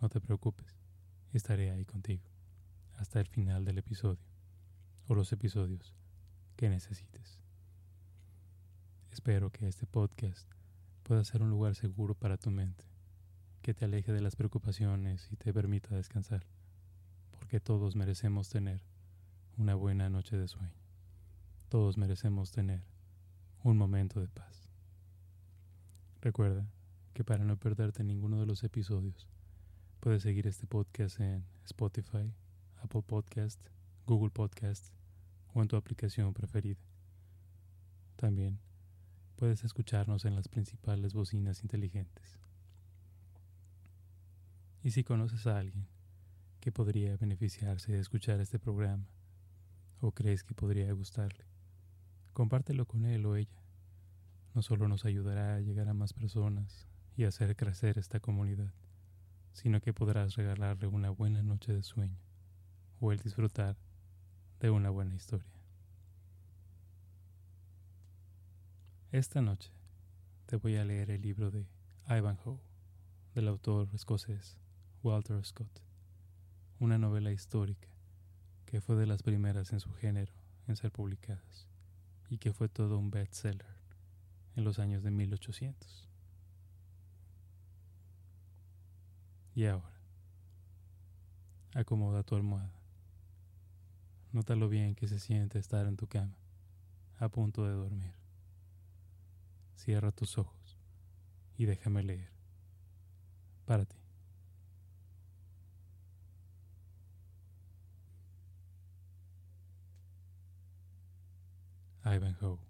No te preocupes estaré ahí contigo hasta el final del episodio o los episodios que necesites. Espero que este podcast pueda ser un lugar seguro para tu mente, que te aleje de las preocupaciones y te permita descansar, porque todos merecemos tener una buena noche de sueño. Todos merecemos tener un momento de paz. Recuerda que para no perderte ninguno de los episodios, Puedes seguir este podcast en Spotify, Apple Podcast, Google Podcast o en tu aplicación preferida. También puedes escucharnos en las principales bocinas inteligentes. Y si conoces a alguien que podría beneficiarse de escuchar este programa o crees que podría gustarle, compártelo con él o ella. No solo nos ayudará a llegar a más personas y hacer crecer esta comunidad, sino que podrás regalarle una buena noche de sueño o el disfrutar de una buena historia. Esta noche te voy a leer el libro de Ivanhoe del autor escocés Walter Scott, una novela histórica que fue de las primeras en su género en ser publicadas y que fue todo un bestseller en los años de 1800. Y ahora, acomoda tu almohada. Nota lo bien que se siente estar en tu cama, a punto de dormir. Cierra tus ojos y déjame leer. Para ti. Ivanhoe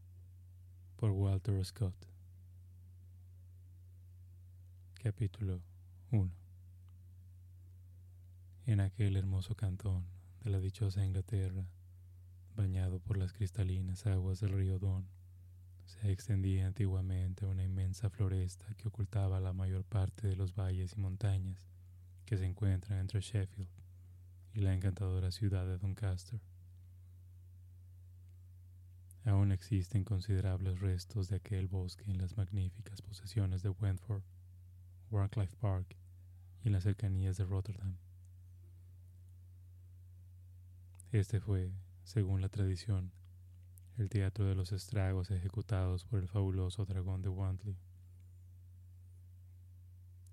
por Walter Scott. Capítulo 1 en aquel hermoso cantón de la dichosa Inglaterra, bañado por las cristalinas aguas del río Don, se extendía antiguamente una inmensa floresta que ocultaba la mayor parte de los valles y montañas que se encuentran entre Sheffield y la encantadora ciudad de Doncaster. Aún existen considerables restos de aquel bosque en las magníficas posesiones de Wentford, Warcliffe Park y en las cercanías de Rotterdam. Este fue, según la tradición, el teatro de los estragos ejecutados por el fabuloso dragón de Wantley.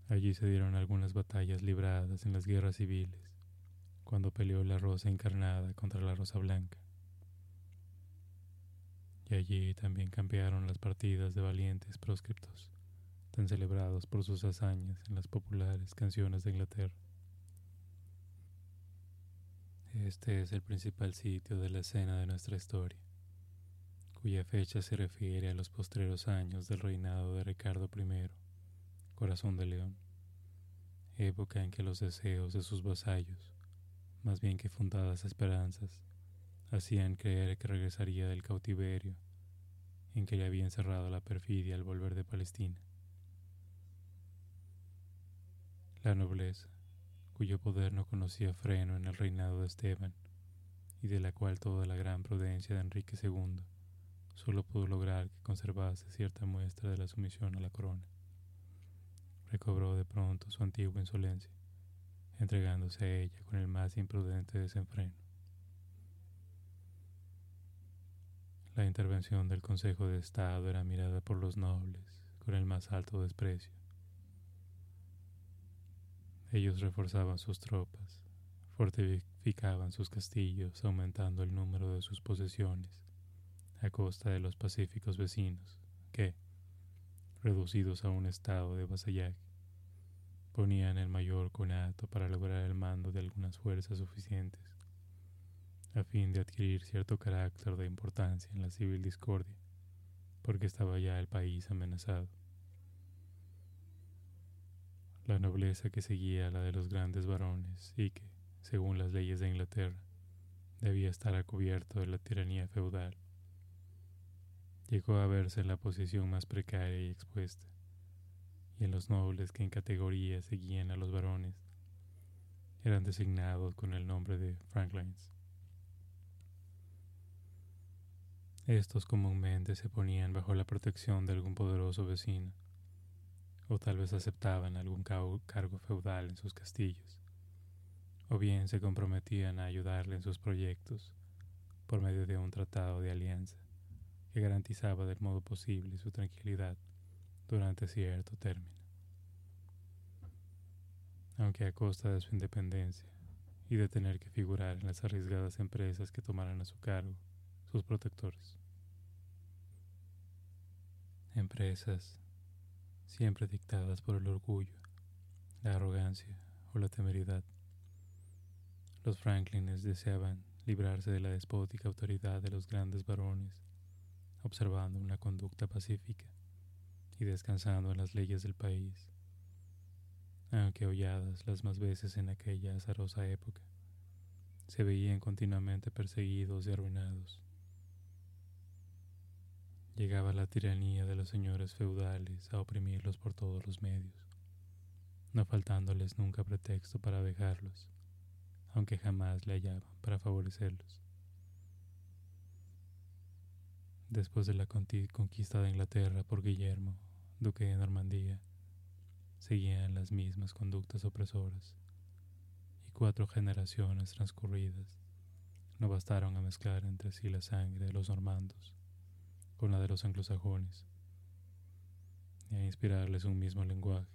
Allí se dieron algunas batallas libradas en las guerras civiles, cuando peleó la rosa encarnada contra la rosa blanca. Y allí también campearon las partidas de valientes proscriptos, tan celebrados por sus hazañas en las populares canciones de Inglaterra. Este es el principal sitio de la escena de nuestra historia, cuya fecha se refiere a los postreros años del reinado de Ricardo I, corazón de león, época en que los deseos de sus vasallos, más bien que fundadas esperanzas, hacían creer que regresaría del cautiverio en que le había encerrado la perfidia al volver de Palestina. La nobleza, cuyo poder no conocía freno en el reinado de Esteban, y de la cual toda la gran prudencia de Enrique II solo pudo lograr que conservase cierta muestra de la sumisión a la corona. Recobró de pronto su antigua insolencia, entregándose a ella con el más imprudente desenfreno. La intervención del Consejo de Estado era mirada por los nobles con el más alto desprecio ellos reforzaban sus tropas, fortificaban sus castillos, aumentando el número de sus posesiones, a costa de los pacíficos vecinos, que, reducidos a un estado de vasallaje, ponían el mayor conato para lograr el mando de algunas fuerzas suficientes, a fin de adquirir cierto carácter de importancia en la civil discordia, porque estaba ya el país amenazado. La nobleza que seguía la de los grandes varones y que, según las leyes de Inglaterra, debía estar a cubierto de la tiranía feudal. Llegó a verse en la posición más precaria y expuesta, y en los nobles que en categoría seguían a los varones eran designados con el nombre de Franklins. Estos comúnmente se ponían bajo la protección de algún poderoso vecino, o tal vez aceptaban algún cargo feudal en sus castillos, o bien se comprometían a ayudarle en sus proyectos por medio de un tratado de alianza que garantizaba del modo posible su tranquilidad durante cierto término, aunque a costa de su independencia y de tener que figurar en las arriesgadas empresas que tomaran a su cargo sus protectores. Empresas siempre dictadas por el orgullo, la arrogancia o la temeridad. Los Franklines deseaban librarse de la despótica autoridad de los grandes varones, observando una conducta pacífica y descansando en las leyes del país, aunque holladas las más veces en aquella azarosa época, se veían continuamente perseguidos y arruinados. Llegaba la tiranía de los señores feudales a oprimirlos por todos los medios, no faltándoles nunca pretexto para dejarlos, aunque jamás le hallaban para favorecerlos. Después de la conquista de Inglaterra por Guillermo, duque de Normandía, seguían las mismas conductas opresoras, y cuatro generaciones transcurridas no bastaron a mezclar entre sí la sangre de los normandos con la de los anglosajones, ni a inspirarles un mismo lenguaje,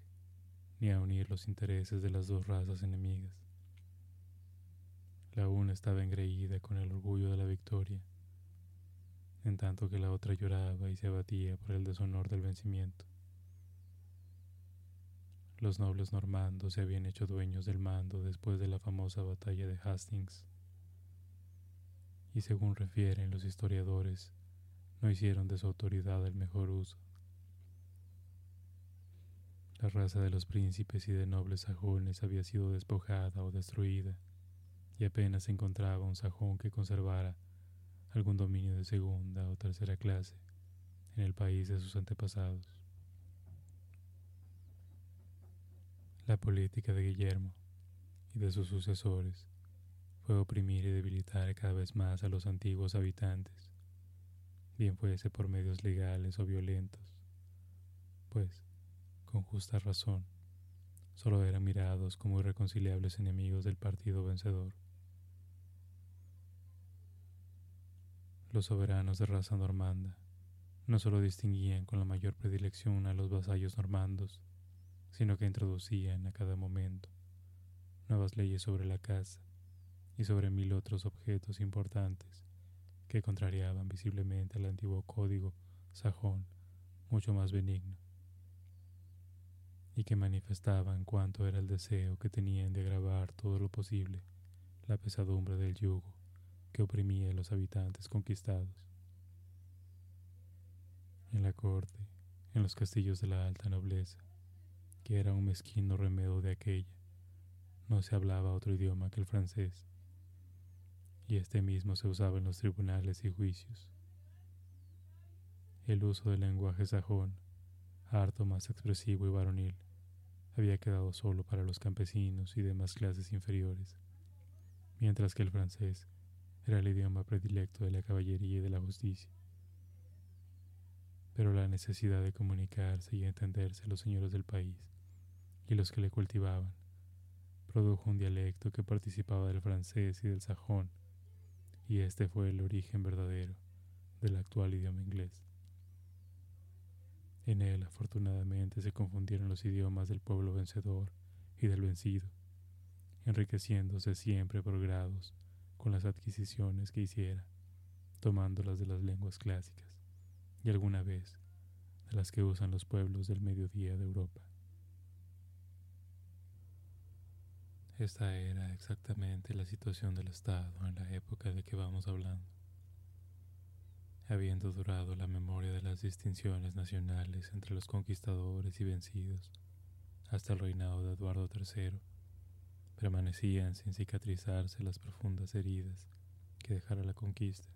ni a unir los intereses de las dos razas enemigas. La una estaba engreída con el orgullo de la victoria, en tanto que la otra lloraba y se abatía por el deshonor del vencimiento. Los nobles normandos se habían hecho dueños del mando después de la famosa batalla de Hastings, y según refieren los historiadores, no hicieron de su autoridad el mejor uso. La raza de los príncipes y de nobles sajones había sido despojada o destruida, y apenas se encontraba un sajón que conservara algún dominio de segunda o tercera clase en el país de sus antepasados. La política de Guillermo y de sus sucesores fue oprimir y debilitar cada vez más a los antiguos habitantes bien fuese por medios legales o violentos, pues, con justa razón, solo eran mirados como irreconciliables enemigos del partido vencedor. Los soberanos de raza normanda no solo distinguían con la mayor predilección a los vasallos normandos, sino que introducían a cada momento nuevas leyes sobre la casa y sobre mil otros objetos importantes que contrariaban visiblemente al antiguo código sajón, mucho más benigno, y que manifestaban cuánto era el deseo que tenían de agravar todo lo posible la pesadumbre del yugo que oprimía a los habitantes conquistados. En la corte, en los castillos de la alta nobleza, que era un mezquino remedio de aquella, no se hablaba otro idioma que el francés, y este mismo se usaba en los tribunales y juicios. El uso del lenguaje sajón, harto más expresivo y varonil, había quedado solo para los campesinos y demás clases inferiores, mientras que el francés era el idioma predilecto de la caballería y de la justicia. Pero la necesidad de comunicarse y entenderse los señores del país y los que le cultivaban produjo un dialecto que participaba del francés y del sajón y este fue el origen verdadero del actual idioma inglés. En él, afortunadamente, se confundieron los idiomas del pueblo vencedor y del vencido, enriqueciéndose siempre por grados con las adquisiciones que hiciera, tomándolas de las lenguas clásicas y alguna vez de las que usan los pueblos del mediodía de Europa. Esta era exactamente la situación del Estado en la época de que vamos hablando. Habiendo durado la memoria de las distinciones nacionales entre los conquistadores y vencidos hasta el reinado de Eduardo III, permanecían sin cicatrizarse las profundas heridas que dejara la conquista,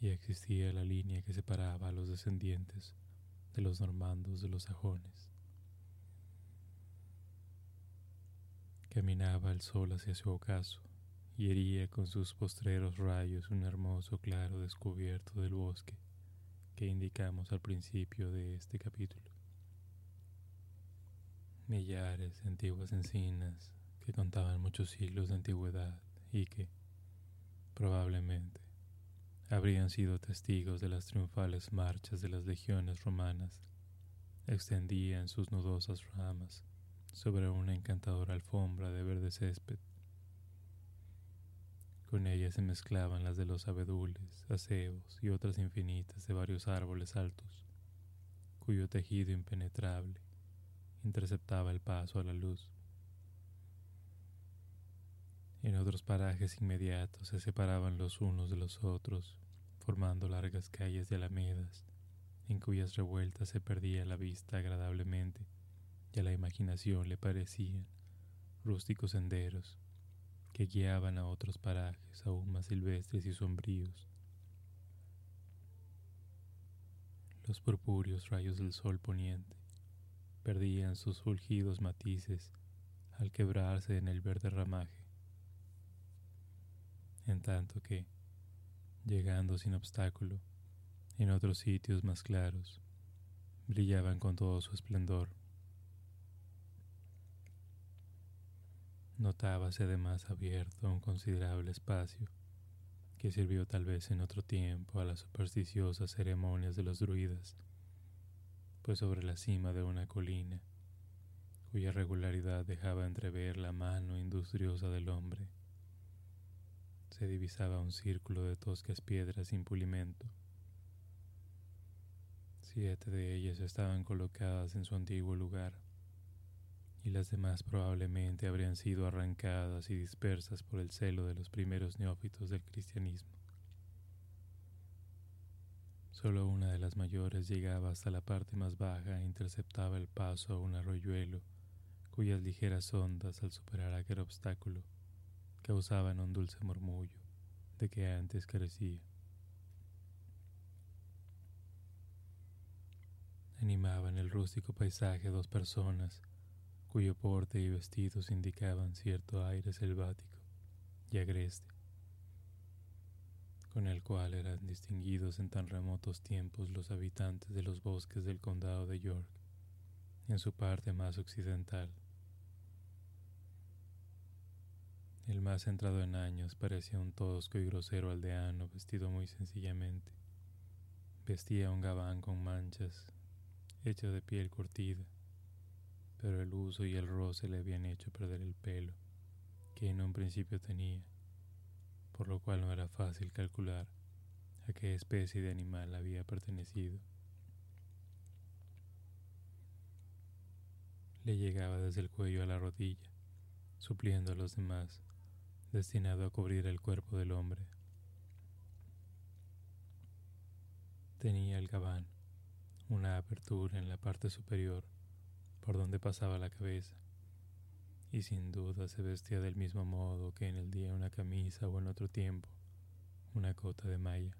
y existía la línea que separaba a los descendientes de los normandos de los sajones. Caminaba el sol hacia su ocaso y hería con sus postreros rayos un hermoso claro descubierto del bosque que indicamos al principio de este capítulo. Millares de antiguas encinas que contaban muchos siglos de antigüedad y que, probablemente, habrían sido testigos de las triunfales marchas de las legiones romanas, extendían sus nudosas ramas sobre una encantadora alfombra de verde césped. Con ellas se mezclaban las de los abedules, acebos y otras infinitas de varios árboles altos, cuyo tejido impenetrable interceptaba el paso a la luz. En otros parajes inmediatos se separaban los unos de los otros, formando largas calles de alamedas, en cuyas revueltas se perdía la vista agradablemente y a la imaginación le parecían rústicos senderos que guiaban a otros parajes aún más silvestres y sombríos. Los purpúreos rayos del sol poniente perdían sus fulgidos matices al quebrarse en el verde ramaje en tanto que, llegando sin obstáculo, en otros sitios más claros, brillaban con todo su esplendor. Notábase además abierto un considerable espacio que sirvió tal vez en otro tiempo a las supersticiosas ceremonias de los druidas, pues sobre la cima de una colina, cuya regularidad dejaba entrever la mano industriosa del hombre, se divisaba un círculo de toscas piedras sin pulimento. Siete de ellas estaban colocadas en su antiguo lugar, y las demás probablemente habrían sido arrancadas y dispersas por el celo de los primeros neófitos del cristianismo. Solo una de las mayores llegaba hasta la parte más baja e interceptaba el paso a un arroyuelo cuyas ligeras ondas al superar aquel obstáculo causaban un dulce murmullo de que antes carecía. Animaban el rústico paisaje dos personas cuyo porte y vestidos indicaban cierto aire selvático y agreste, con el cual eran distinguidos en tan remotos tiempos los habitantes de los bosques del condado de York, en su parte más occidental. El más centrado en años parecía un tosco y grosero aldeano vestido muy sencillamente. Vestía un gabán con manchas, hecho de piel curtida, pero el uso y el roce le habían hecho perder el pelo, que en un principio tenía, por lo cual no era fácil calcular a qué especie de animal había pertenecido. Le llegaba desde el cuello a la rodilla, supliendo a los demás destinado a cubrir el cuerpo del hombre. Tenía el gabán una apertura en la parte superior por donde pasaba la cabeza, y sin duda se vestía del mismo modo que en el día una camisa o en otro tiempo una cota de malla.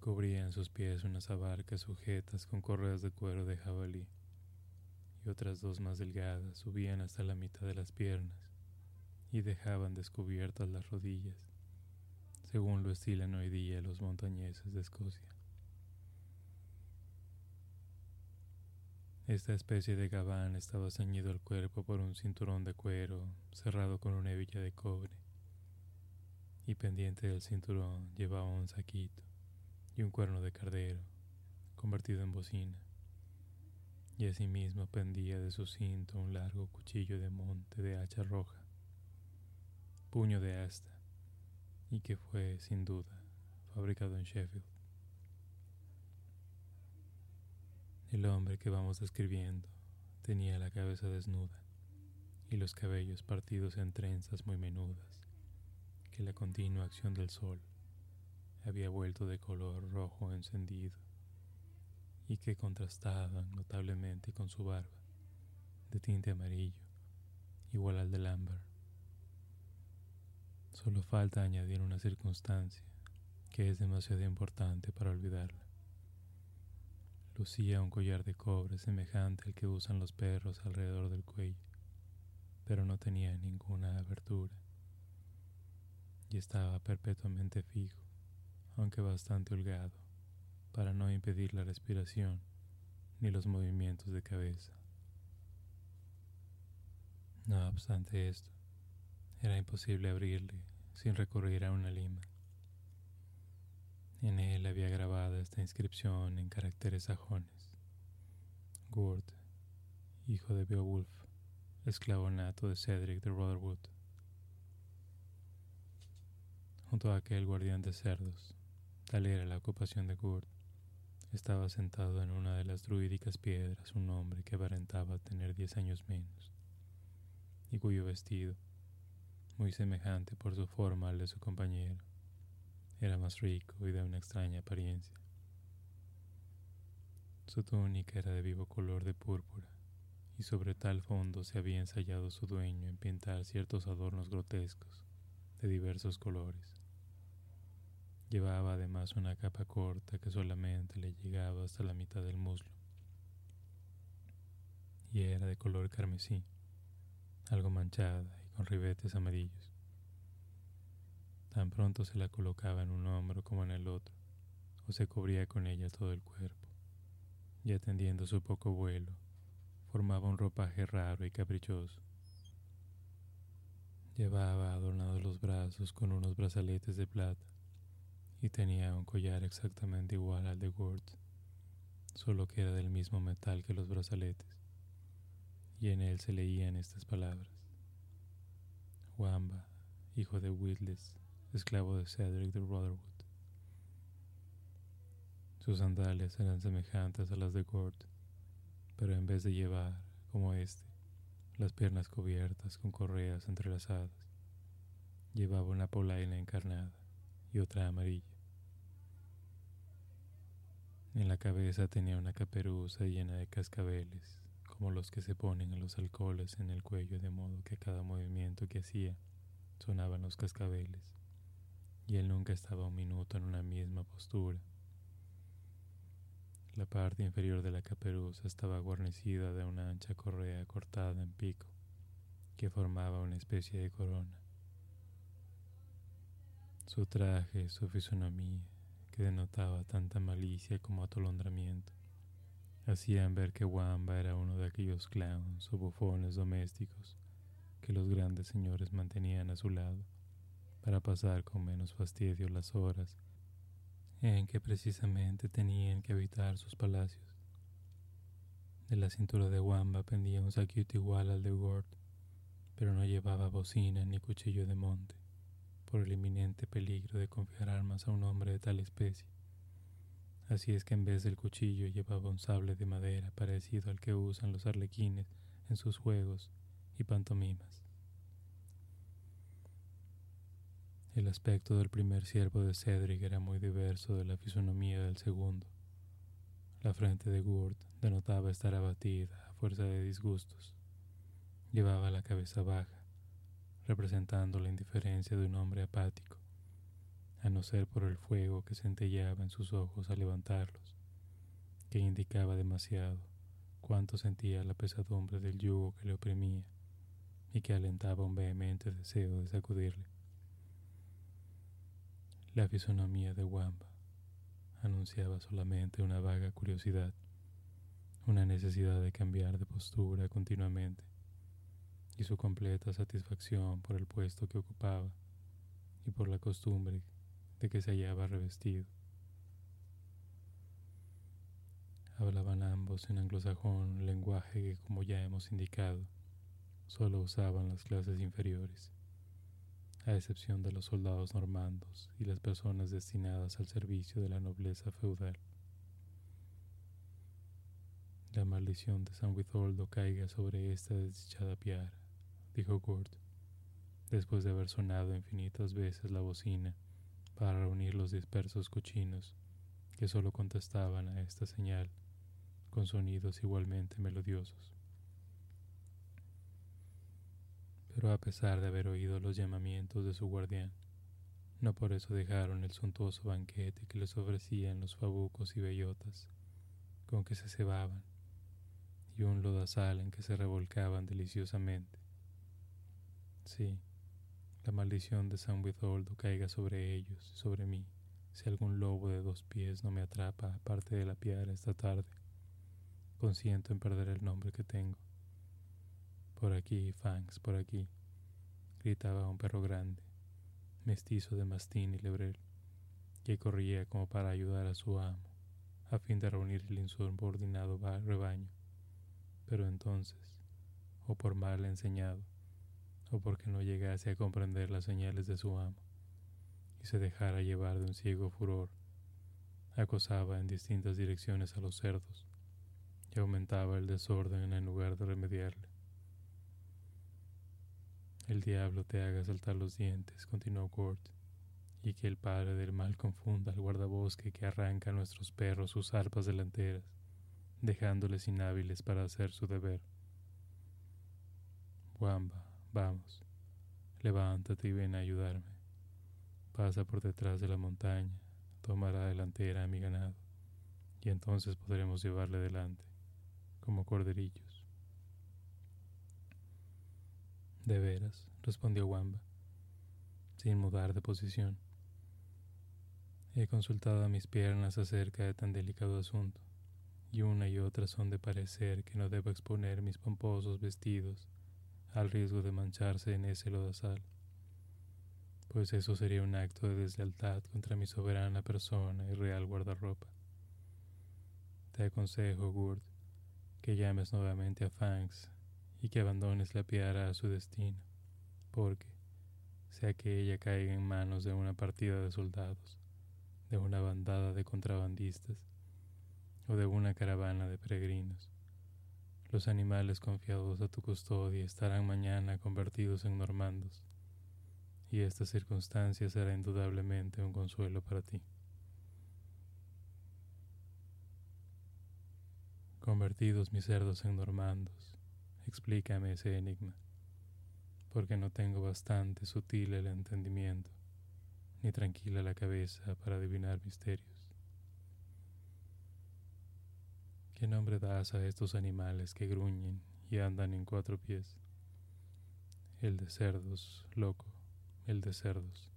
Cubría en sus pies unas abarcas sujetas con correas de cuero de jabalí, y otras dos más delgadas subían hasta la mitad de las piernas y dejaban descubiertas las rodillas, según lo estilan hoy día los montañeses de Escocia. Esta especie de gabán estaba ceñido al cuerpo por un cinturón de cuero cerrado con una hebilla de cobre, y pendiente del cinturón llevaba un saquito y un cuerno de cardero convertido en bocina, y asimismo pendía de su cinto un largo cuchillo de monte de hacha roja puño de asta y que fue, sin duda, fabricado en Sheffield. El hombre que vamos describiendo tenía la cabeza desnuda y los cabellos partidos en trenzas muy menudas, que la continua acción del sol había vuelto de color rojo encendido y que contrastaban notablemente con su barba, de tinte amarillo, igual al del ámbar. Solo falta añadir una circunstancia que es demasiado importante para olvidarla. Lucía un collar de cobre semejante al que usan los perros alrededor del cuello, pero no tenía ninguna abertura y estaba perpetuamente fijo, aunque bastante holgado, para no impedir la respiración ni los movimientos de cabeza. No obstante esto, era imposible abrirle sin recurrir a una lima. En él había grabada esta inscripción en caracteres sajones. Gurt, hijo de Beowulf, esclavo nato de Cedric de Rotherwood. Junto a aquel guardián de cerdos, tal era la ocupación de Gurt, estaba sentado en una de las druídicas piedras un hombre que aparentaba tener diez años menos, y cuyo vestido, muy semejante por su forma al de su compañero, era más rico y de una extraña apariencia. Su túnica era de vivo color de púrpura, y sobre tal fondo se había ensayado su dueño en pintar ciertos adornos grotescos de diversos colores. Llevaba además una capa corta que solamente le llegaba hasta la mitad del muslo, y era de color carmesí, algo manchada y con ribetes amarillos. Tan pronto se la colocaba en un hombro como en el otro, o se cubría con ella todo el cuerpo, y atendiendo su poco vuelo, formaba un ropaje raro y caprichoso. Llevaba adornados los brazos con unos brazaletes de plata y tenía un collar exactamente igual al de Gurt, solo que era del mismo metal que los brazaletes, y en él se leían estas palabras. Wamba, hijo de Witless, esclavo de Cedric de Rotherwood. Sus sandalias eran semejantes a las de Gort, pero en vez de llevar, como éste, las piernas cubiertas con correas entrelazadas, llevaba una polaina encarnada y otra amarilla. En la cabeza tenía una caperuza llena de cascabeles, como los que se ponen a los alcoholes en el cuello, de modo que cada movimiento que hacía sonaban los cascabeles y él nunca estaba un minuto en una misma postura. La parte inferior de la caperuza estaba guarnecida de una ancha correa cortada en pico, que formaba una especie de corona. Su traje, su fisonomía, que denotaba tanta malicia como atolondramiento, hacían ver que Wamba era uno de aquellos clowns o bufones domésticos que los grandes señores mantenían a su lado para pasar con menos fastidio las horas en que precisamente tenían que habitar sus palacios. De la cintura de Wamba pendía un saquito igual al de Gord, pero no llevaba bocina ni cuchillo de monte, por el inminente peligro de confiar armas a un hombre de tal especie. Así es que en vez del cuchillo llevaba un sable de madera parecido al que usan los arlequines en sus juegos y pantomimas. El aspecto del primer siervo de Cedric era muy diverso de la fisonomía del segundo. La frente de Gurt denotaba estar abatida a fuerza de disgustos. Llevaba la cabeza baja, representando la indiferencia de un hombre apático, a no ser por el fuego que centellaba en sus ojos al levantarlos, que indicaba demasiado cuánto sentía la pesadumbre del yugo que le oprimía y que alentaba un vehemente deseo de sacudirle. La fisonomía de Wamba anunciaba solamente una vaga curiosidad, una necesidad de cambiar de postura continuamente y su completa satisfacción por el puesto que ocupaba y por la costumbre de que se hallaba revestido. Hablaban ambos en anglosajón, lenguaje que, como ya hemos indicado, solo usaban las clases inferiores a excepción de los soldados normandos y las personas destinadas al servicio de la nobleza feudal. La maldición de San Witholdo caiga sobre esta desdichada piara, dijo Gord, después de haber sonado infinitas veces la bocina para reunir los dispersos cochinos que solo contestaban a esta señal con sonidos igualmente melodiosos. Pero a pesar de haber oído los llamamientos de su guardián, no por eso dejaron el suntuoso banquete que les ofrecían los fabucos y bellotas, con que se cebaban, y un lodazal en que se revolcaban deliciosamente. Sí, la maldición de San Witholdo caiga sobre ellos y sobre mí, si algún lobo de dos pies no me atrapa aparte de la piedra esta tarde. Consiento en perder el nombre que tengo. Por aquí, Fangs, por aquí, gritaba un perro grande, mestizo de mastín y lebrel, que corría como para ayudar a su amo, a fin de reunir el insubordinado rebaño. Pero entonces, o por mal enseñado, o porque no llegase a comprender las señales de su amo, y se dejara llevar de un ciego furor, acosaba en distintas direcciones a los cerdos, y aumentaba el desorden en lugar de remediarle. El diablo te haga saltar los dientes, continuó Gort, y que el padre del mal confunda al guardabosque que arranca a nuestros perros sus arpas delanteras, dejándoles inhábiles para hacer su deber. Wamba, vamos, levántate y ven a ayudarme. Pasa por detrás de la montaña, toma la delantera a mi ganado, y entonces podremos llevarle delante, como corderillos. De veras, respondió Wamba, sin mudar de posición. He consultado a mis piernas acerca de tan delicado asunto, y una y otra son de parecer que no debo exponer mis pomposos vestidos al riesgo de mancharse en ese lodazal, pues eso sería un acto de deslealtad contra mi soberana persona y real guardarropa. Te aconsejo, Gurt, que llames nuevamente a Fangs y que abandones la piedra a su destino, porque, sea que ella caiga en manos de una partida de soldados, de una bandada de contrabandistas o de una caravana de peregrinos, los animales confiados a tu custodia estarán mañana convertidos en normandos, y esta circunstancia será indudablemente un consuelo para ti. Convertidos mis cerdos en normandos, Explícame ese enigma, porque no tengo bastante sutil el entendimiento, ni tranquila la cabeza para adivinar misterios. ¿Qué nombre das a estos animales que gruñen y andan en cuatro pies? El de cerdos, loco, el de cerdos,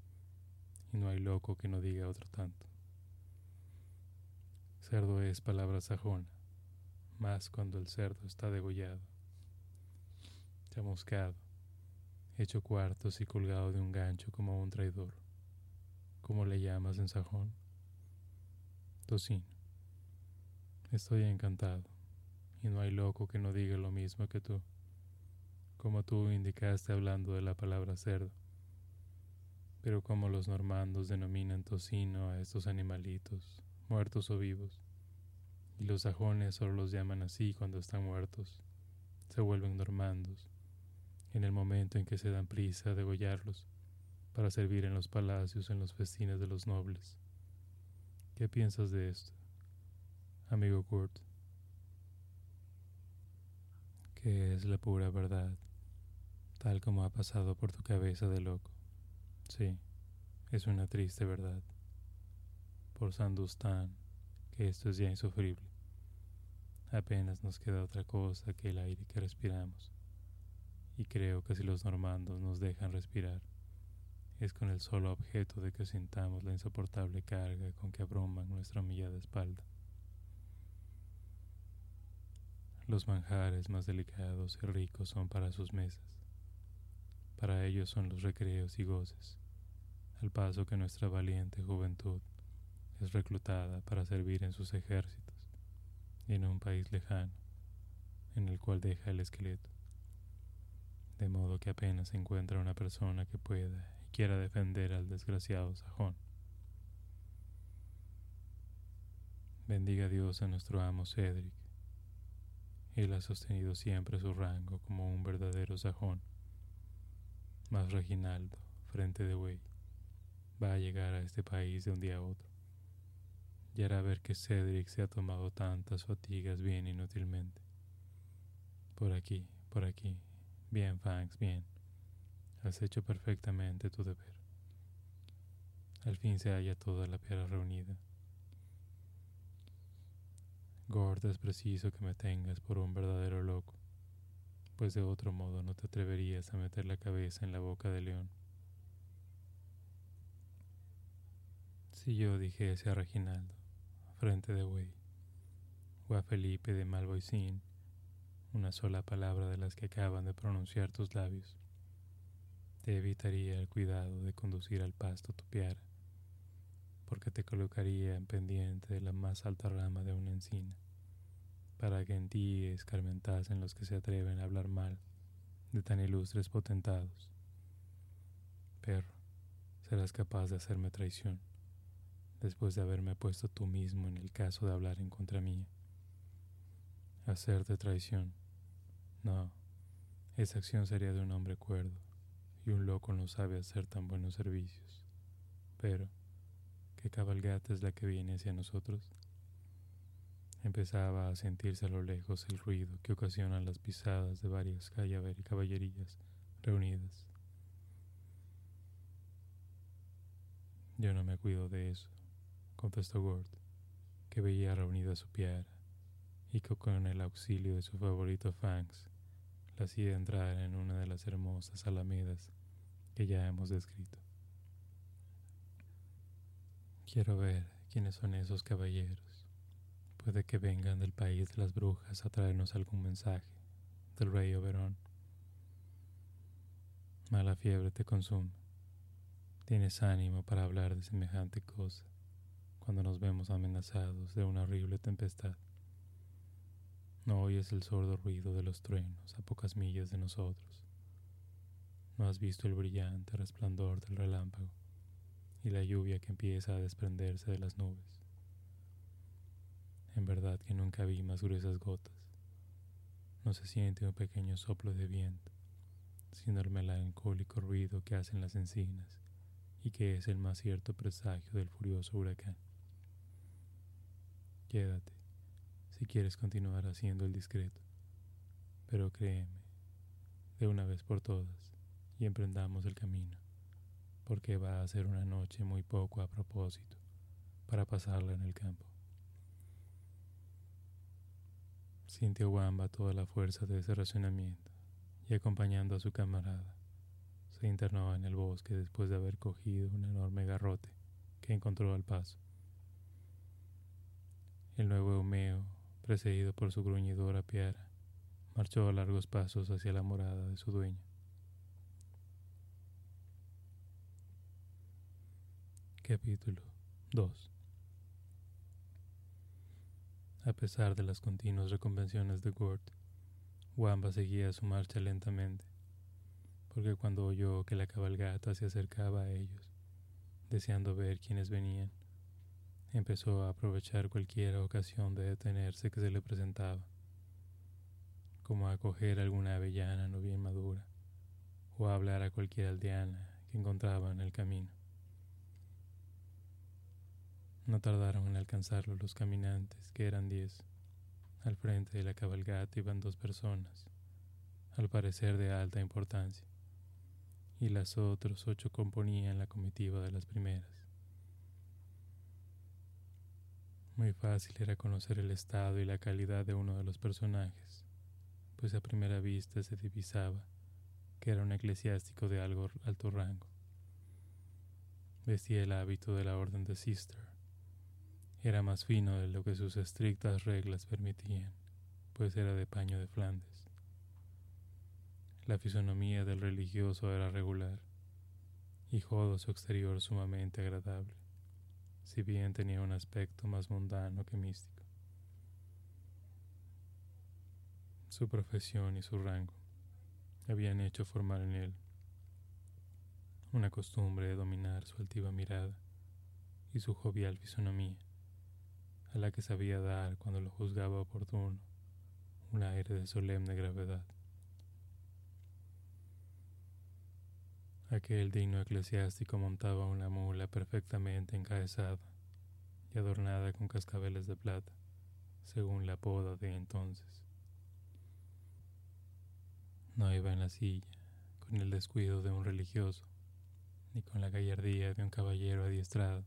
y no hay loco que no diga otro tanto. Cerdo es palabra sajona, más cuando el cerdo está degollado chamuscado, hecho cuartos y colgado de un gancho como un traidor. ¿Cómo le llamas en sajón? Tocino. Estoy encantado, y no hay loco que no diga lo mismo que tú, como tú indicaste hablando de la palabra cerdo. Pero como los normandos denominan tocino a estos animalitos, muertos o vivos, y los sajones solo los llaman así cuando están muertos, se vuelven normandos en el momento en que se dan prisa a degollarlos para servir en los palacios en los festines de los nobles. ¿Qué piensas de esto, amigo Kurt? Que es la pura verdad, tal como ha pasado por tu cabeza de loco. Sí, es una triste verdad. Por Sandustán, que esto es ya insufrible. Apenas nos queda otra cosa que el aire que respiramos y creo que si los normandos nos dejan respirar, es con el solo objeto de que sintamos la insoportable carga con que abruman nuestra humillada espalda. Los manjares más delicados y ricos son para sus mesas. Para ellos son los recreos y goces, al paso que nuestra valiente juventud es reclutada para servir en sus ejércitos y en un país lejano, en el cual deja el esqueleto de modo que apenas encuentra una persona que pueda y quiera defender al desgraciado sajón. Bendiga Dios a nuestro amo Cedric. Él ha sostenido siempre su rango como un verdadero sajón. Mas Reginaldo, frente de buey, va a llegar a este país de un día a otro. y era ver que Cedric se ha tomado tantas fatigas bien inútilmente. Por aquí, por aquí. Bien, Fangs, bien. Has hecho perfectamente tu deber. Al fin se halla toda la piedra reunida. Gord, es preciso que me tengas por un verdadero loco, pues de otro modo no te atreverías a meter la cabeza en la boca del león. Si yo dijese a Reginaldo, frente de Wey, o a Felipe de Malvoisin, una sola palabra de las que acaban de pronunciar tus labios, te evitaría el cuidado de conducir al pasto tu piara, porque te colocaría en pendiente de la más alta rama de una encina, para que en ti escarmentasen los que se atreven a hablar mal de tan ilustres potentados. Perro, serás capaz de hacerme traición después de haberme puesto tú mismo en el caso de hablar en contra mía. Hacerte traición. No, esa acción sería de un hombre cuerdo, y un loco no sabe hacer tan buenos servicios. Pero, ¿qué cabalgata es la que viene hacia nosotros? Empezaba a sentirse a lo lejos el ruido que ocasionan las pisadas de varias caballerías reunidas. Yo no me cuido de eso contestó Gord, que veía reunida su piara y que con el auxilio de su favorito Fangs la hacía entrar en una de las hermosas alamedas que ya hemos descrito. Quiero ver quiénes son esos caballeros. Puede que vengan del país de las brujas a traernos algún mensaje del rey Oberón. Mala fiebre te consume. Tienes ánimo para hablar de semejante cosa cuando nos vemos amenazados de una horrible tempestad. No oyes el sordo ruido de los truenos a pocas millas de nosotros. No has visto el brillante resplandor del relámpago y la lluvia que empieza a desprenderse de las nubes. En verdad que nunca vi más gruesas gotas. No se siente un pequeño soplo de viento, sino el melancólico ruido que hacen las encinas y que es el más cierto presagio del furioso huracán. Quédate si quieres continuar haciendo el discreto. Pero créeme, de una vez por todas, y emprendamos el camino, porque va a ser una noche muy poco a propósito para pasarla en el campo. Sintió Wamba toda la fuerza de ese razonamiento y acompañando a su camarada, se internó en el bosque después de haber cogido un enorme garrote que encontró al paso. El nuevo Eumeo, precedido por su gruñidora piara, marchó a largos pasos hacia la morada de su dueño. Capítulo 2 A pesar de las continuas reconvenciones de Gort, Wamba seguía su marcha lentamente, porque cuando oyó que la cabalgata se acercaba a ellos, deseando ver quiénes venían, empezó a aprovechar cualquier ocasión de detenerse que se le presentaba, como a coger alguna avellana no bien madura, o a hablar a cualquier aldeana que encontraba en el camino. No tardaron en alcanzarlo los caminantes, que eran diez. Al frente de la cabalgata iban dos personas, al parecer de alta importancia, y las otras ocho componían la comitiva de las primeras. Muy fácil era conocer el estado y la calidad de uno de los personajes, pues a primera vista se divisaba que era un eclesiástico de algo alto rango. Vestía el hábito de la orden de Sister. Era más fino de lo que sus estrictas reglas permitían, pues era de paño de Flandes. La fisonomía del religioso era regular y jodo su exterior sumamente agradable si bien tenía un aspecto más mundano que místico. Su profesión y su rango habían hecho formar en él una costumbre de dominar su altiva mirada y su jovial fisonomía, a la que sabía dar cuando lo juzgaba oportuno un aire de solemne gravedad. Aquel digno eclesiástico montaba una mula perfectamente encabezada y adornada con cascabeles de plata, según la poda de entonces. No iba en la silla, con el descuido de un religioso, ni con la gallardía de un caballero adiestrado.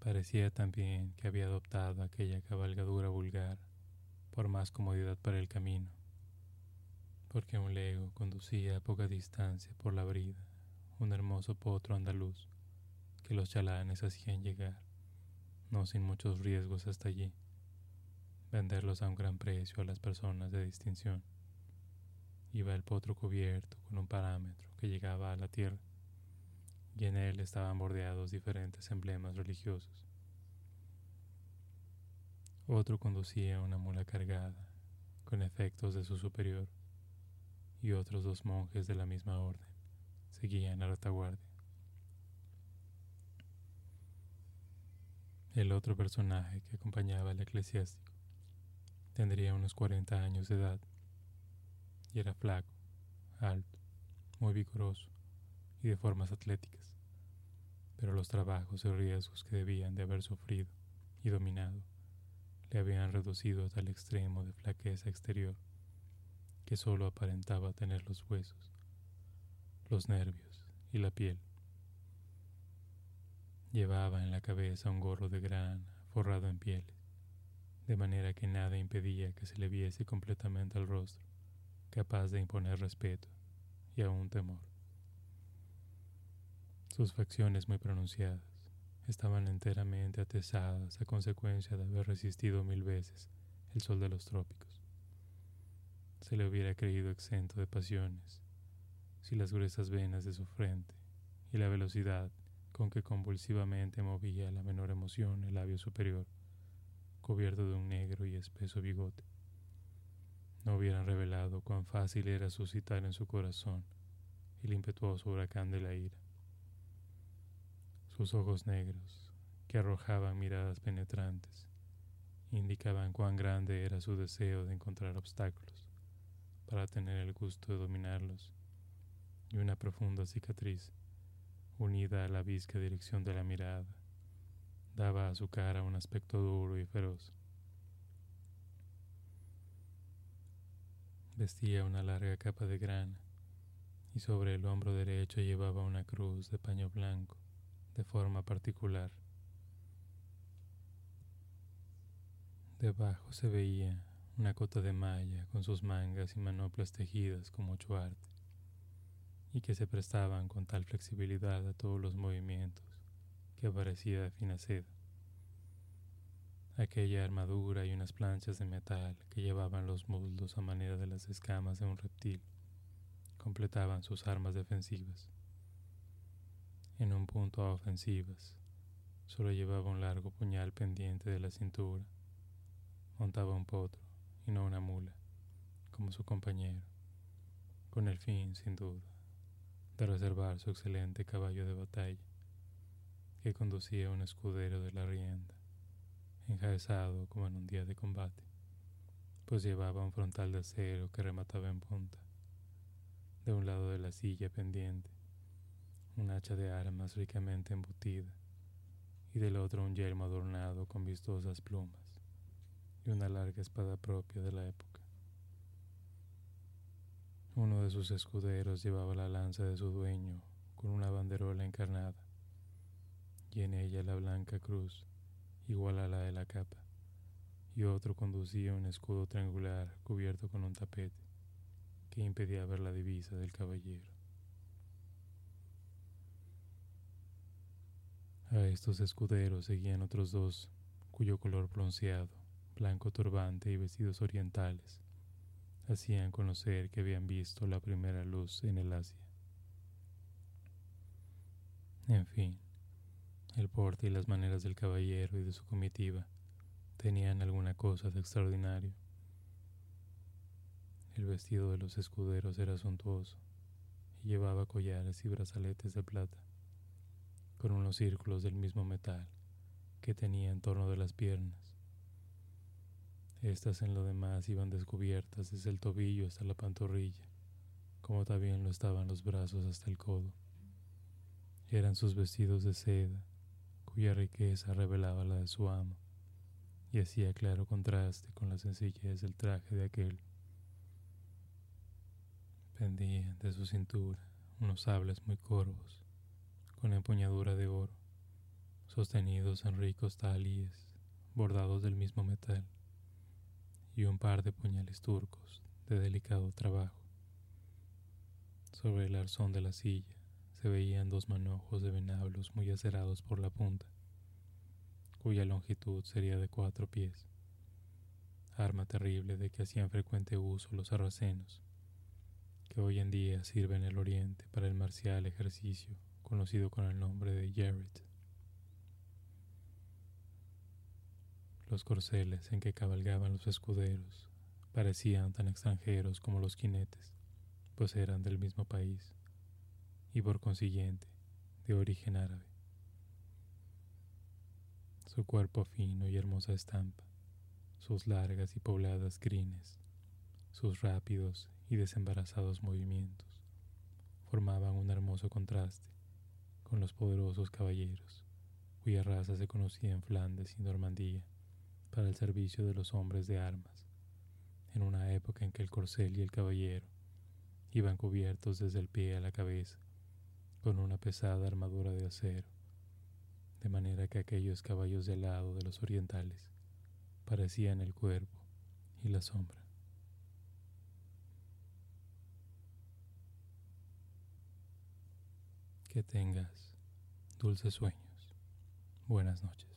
Parecía también que había adoptado aquella cabalgadura vulgar por más comodidad para el camino, porque un lego conducía a poca distancia por la brida un hermoso potro andaluz que los chalanes hacían llegar, no sin muchos riesgos hasta allí, venderlos a un gran precio a las personas de distinción. Iba el potro cubierto con un parámetro que llegaba a la tierra, y en él estaban bordeados diferentes emblemas religiosos. Otro conducía una mula cargada, con efectos de su superior, y otros dos monjes de la misma orden seguían a retaguardia. El otro personaje que acompañaba al eclesiástico tendría unos 40 años de edad y era flaco, alto, muy vigoroso y de formas atléticas, pero los trabajos y riesgos que debían de haber sufrido y dominado le habían reducido a tal extremo de flaqueza exterior que solo aparentaba tener los huesos, los nervios y la piel. Llevaba en la cabeza un gorro de grana forrado en pieles, de manera que nada impedía que se le viese completamente el rostro, capaz de imponer respeto y aún temor. Sus facciones muy pronunciadas estaban enteramente atesadas a consecuencia de haber resistido mil veces el sol de los trópicos. Se le hubiera creído exento de pasiones si las gruesas venas de su frente y la velocidad con que convulsivamente movía la menor emoción el labio superior, cubierto de un negro y espeso bigote. No hubieran revelado cuán fácil era suscitar en su corazón el impetuoso huracán de la ira. Sus ojos negros, que arrojaban miradas penetrantes, indicaban cuán grande era su deseo de encontrar obstáculos para tener el gusto de dominarlos, y una profunda cicatriz unida a la visca dirección de la mirada, daba a su cara un aspecto duro y feroz. Vestía una larga capa de grana y sobre el hombro derecho llevaba una cruz de paño blanco de forma particular. Debajo se veía una cota de malla con sus mangas y manoplas tejidas con mucho arte y que se prestaban con tal flexibilidad a todos los movimientos que parecía de fina seda. Aquella armadura y unas planchas de metal que llevaban los muslos a manera de las escamas de un reptil completaban sus armas defensivas. En un punto a ofensivas, solo llevaba un largo puñal pendiente de la cintura. Montaba un potro y no una mula, como su compañero, con el fin, sin duda, de reservar su excelente caballo de batalla, que conducía un escudero de la rienda, enjaezado como en un día de combate, pues llevaba un frontal de acero que remataba en punta. De un lado de la silla pendiente, un hacha de armas ricamente embutida, y del otro un yelmo adornado con vistosas plumas, y una larga espada propia de la época. Uno de sus escuderos llevaba la lanza de su dueño con una banderola encarnada, y en ella la blanca cruz, igual a la de la capa, y otro conducía un escudo triangular cubierto con un tapete que impedía ver la divisa del caballero. A estos escuderos seguían otros dos, cuyo color bronceado, blanco turbante y vestidos orientales hacían conocer que habían visto la primera luz en el Asia. En fin, el porte y las maneras del caballero y de su comitiva tenían alguna cosa de extraordinario. El vestido de los escuderos era suntuoso y llevaba collares y brazaletes de plata, con unos círculos del mismo metal que tenía en torno de las piernas estas en lo demás iban descubiertas desde el tobillo hasta la pantorrilla, como también lo estaban los brazos hasta el codo. Eran sus vestidos de seda, cuya riqueza revelaba la de su amo y hacía claro contraste con la sencillez del traje de aquel. Pendían de su cintura unos sables muy corvos, con empuñadura de oro, sostenidos en ricos talíes, bordados del mismo metal, y un par de puñales turcos de delicado trabajo. Sobre el arzón de la silla se veían dos manojos de venablos muy acerados por la punta, cuya longitud sería de cuatro pies, arma terrible de que hacían frecuente uso los sarracenos, que hoy en día sirve en el oriente para el marcial ejercicio conocido con el nombre de Yarit. Los corceles en que cabalgaban los escuderos parecían tan extranjeros como los jinetes, pues eran del mismo país y por consiguiente de origen árabe. Su cuerpo fino y hermosa estampa, sus largas y pobladas crines, sus rápidos y desembarazados movimientos, formaban un hermoso contraste con los poderosos caballeros, cuya raza se conocía en Flandes y Normandía para el servicio de los hombres de armas, en una época en que el corcel y el caballero iban cubiertos desde el pie a la cabeza con una pesada armadura de acero de manera que aquellos caballos de lado de los orientales parecían el cuerpo y la sombra. Que tengas dulces sueños. Buenas noches.